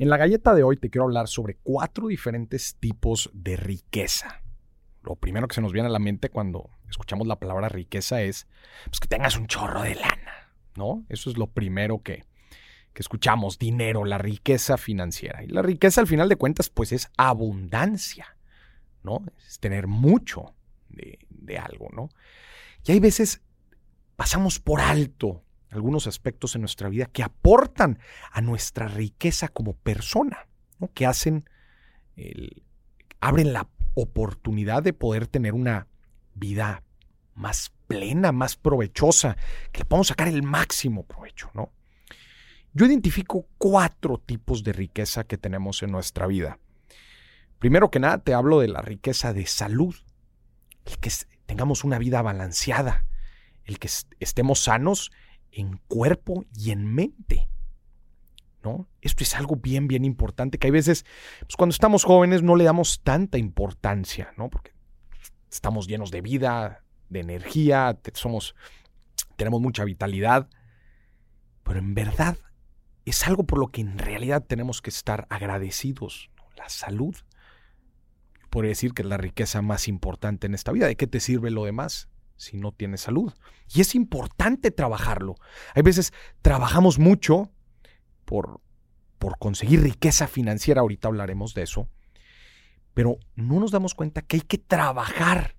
En la galleta de hoy te quiero hablar sobre cuatro diferentes tipos de riqueza. Lo primero que se nos viene a la mente cuando escuchamos la palabra riqueza es pues, que tengas un chorro de lana, ¿no? Eso es lo primero que, que escuchamos, dinero, la riqueza financiera. Y la riqueza al final de cuentas pues es abundancia, ¿no? Es tener mucho de, de algo, ¿no? Y hay veces pasamos por alto algunos aspectos en nuestra vida que aportan a nuestra riqueza como persona, que hacen, abren la oportunidad de poder tener una vida más plena, más provechosa, que le podamos sacar el máximo provecho. Yo identifico cuatro tipos de riqueza que tenemos en nuestra vida. Primero que nada, te hablo de la riqueza de salud, el que tengamos una vida balanceada, el que estemos sanos en cuerpo y en mente. ¿No? Esto es algo bien, bien importante que hay veces, pues cuando estamos jóvenes no le damos tanta importancia, ¿no? Porque estamos llenos de vida, de energía, somos, tenemos mucha vitalidad, pero en verdad es algo por lo que en realidad tenemos que estar agradecidos, la salud. Podría decir que es la riqueza más importante en esta vida. ¿De qué te sirve lo demás? Si no tienes salud. Y es importante trabajarlo. Hay veces trabajamos mucho por, por conseguir riqueza financiera, ahorita hablaremos de eso, pero no nos damos cuenta que hay que trabajar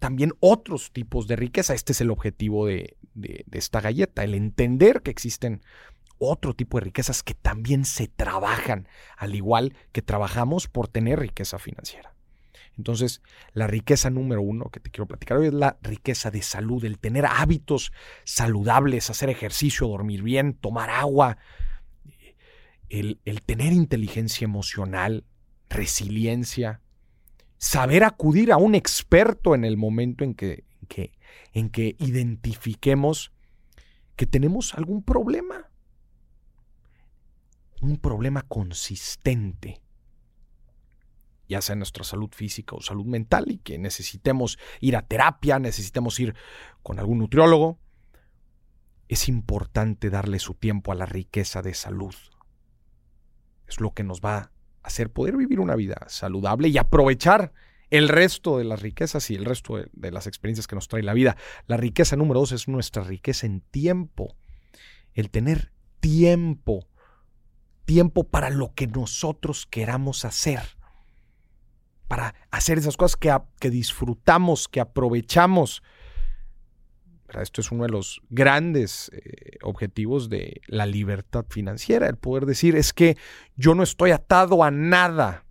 también otros tipos de riqueza. Este es el objetivo de, de, de esta galleta, el entender que existen otro tipo de riquezas que también se trabajan, al igual que trabajamos por tener riqueza financiera. Entonces, la riqueza número uno que te quiero platicar hoy es la riqueza de salud, el tener hábitos saludables, hacer ejercicio, dormir bien, tomar agua, el, tener inteligencia emocional, resiliencia, saber acudir a un experto en el momento en que, en que identifiquemos que tenemos algún problema, un problema consistente ya sea nuestra salud física o salud mental, y que necesitemos ir a terapia, necesitemos ir con algún nutriólogo, es importante darle su tiempo a la riqueza de salud. Es lo que nos va a hacer poder vivir una vida saludable y aprovechar el resto de las riquezas y el resto de, de las experiencias que nos trae la vida. La riqueza número dos es nuestra riqueza en tiempo. El tener tiempo. Tiempo para lo que nosotros queramos hacer para hacer esas cosas que, disfrutamos, que aprovechamos. Esto es uno de los grandes eh, objetivos de la libertad financiera, el poder decir es que yo no estoy atado a nada.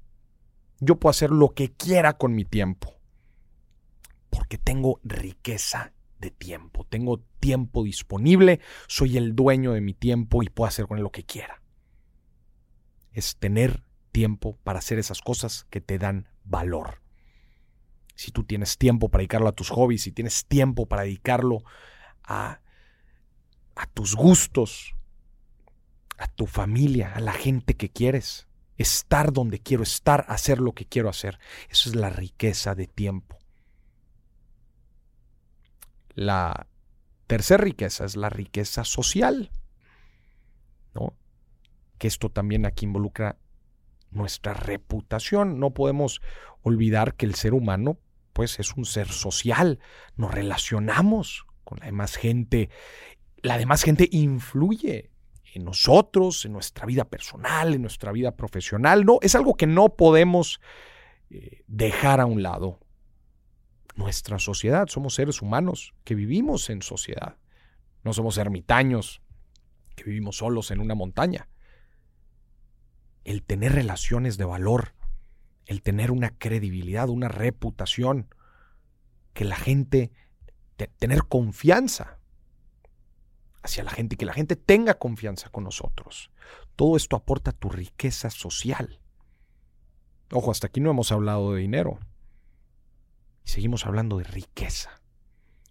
Yo puedo hacer lo que quiera con mi tiempo, porque tengo riqueza de tiempo, tengo tiempo disponible, soy el dueño de mi tiempo y puedo hacer con él lo que quiera. Es tener tiempo para hacer esas cosas que te dan valor. Si tú tienes tiempo para dedicarlo a tus hobbies, si tienes tiempo para dedicarlo a, a tus gustos, a tu familia, a la gente que quieres, estar donde quiero estar, hacer lo que quiero hacer. Eso es la riqueza de tiempo. La tercera riqueza es la riqueza social. ¿no? Que esto también aquí involucra nuestra reputación. No podemos olvidar que el ser humano pues es un ser social. Nos relacionamos con la demás gente. La demás gente influye en nosotros, en nuestra vida personal, en nuestra vida profesional. No, es algo que no podemos eh, dejar a un lado. Nuestra sociedad, somos seres humanos que vivimos en sociedad. No somos ermitaños que vivimos solos en una montaña el tener relaciones de valor, el tener una credibilidad, una reputación, que la gente, tener confianza hacia la gente, que la gente tenga confianza con nosotros. Todo esto aporta tu riqueza social. Ojo, hasta aquí no hemos hablado de dinero. Y seguimos hablando de riqueza,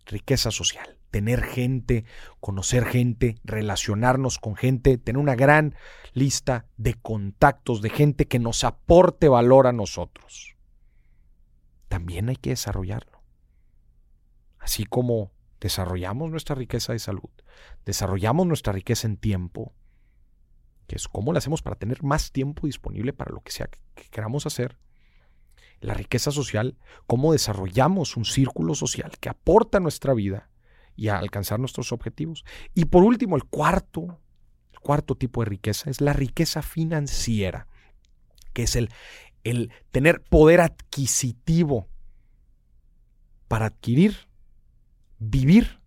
riqueza social tener gente, conocer gente, relacionarnos con gente, tener una gran lista de contactos de gente que nos aporte valor a nosotros. También hay que desarrollarlo. Así como desarrollamos nuestra riqueza de salud, desarrollamos nuestra riqueza en tiempo, que es cómo lo hacemos para tener más tiempo disponible para lo que sea que, queramos hacer. La riqueza social, cómo desarrollamos un círculo social que aporta nuestra vida y a alcanzar nuestros objetivos. Y por último, el cuarto, cuarto tipo de riqueza es la riqueza financiera, que es el, el tener poder adquisitivo para adquirir, vivir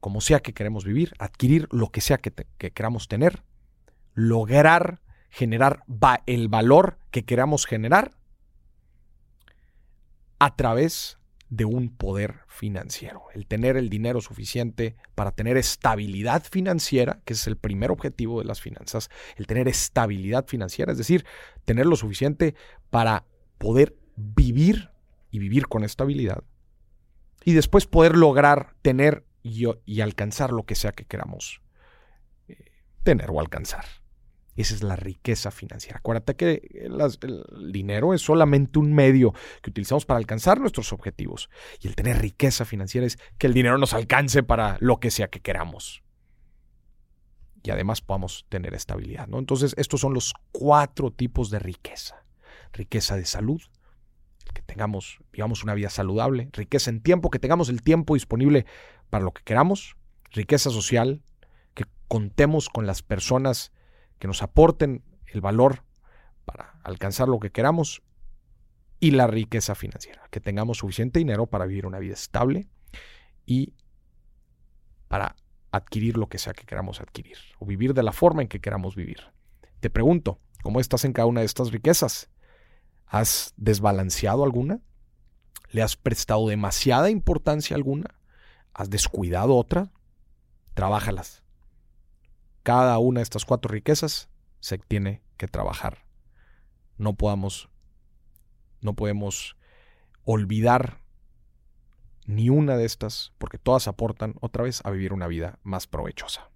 como sea que queremos vivir, adquirir lo que sea que, que queramos tener, lograr generar el valor que queramos generar a través de un poder financiero, el tener el dinero suficiente para tener estabilidad financiera, que es el primer objetivo de las finanzas, el tener estabilidad financiera, es decir, tener lo suficiente para poder vivir y vivir con estabilidad, y después poder lograr tener y, alcanzar lo que sea que queramos eh, tener o alcanzar. Esa es la riqueza financiera. Acuérdate que el dinero es solamente un medio que utilizamos para alcanzar nuestros objetivos. Y el tener riqueza financiera es que el dinero nos alcance para lo que sea que queramos. Y además podamos tener estabilidad. ¿no? Entonces, estos son los cuatro tipos de riqueza. Riqueza de salud, que tengamos, digamos, una vida saludable. Riqueza en tiempo, que tengamos el tiempo disponible para lo que queramos. Riqueza social, que contemos con las personas que nos aporten el valor para alcanzar lo que queramos y la riqueza financiera, que tengamos suficiente dinero para vivir una vida estable y para adquirir lo que sea que queramos adquirir o vivir de la forma en que queramos vivir. Te pregunto, ¿cómo estás en cada una de estas riquezas? ¿Has desbalanceado alguna? ¿Le has prestado demasiada importancia alguna? ¿Has descuidado otra? Trabájalas. Cada una de estas cuatro riquezas se tiene que trabajar. No podamos, no podemos olvidar ni una de estas, porque todas aportan otra vez a vivir una vida más provechosa.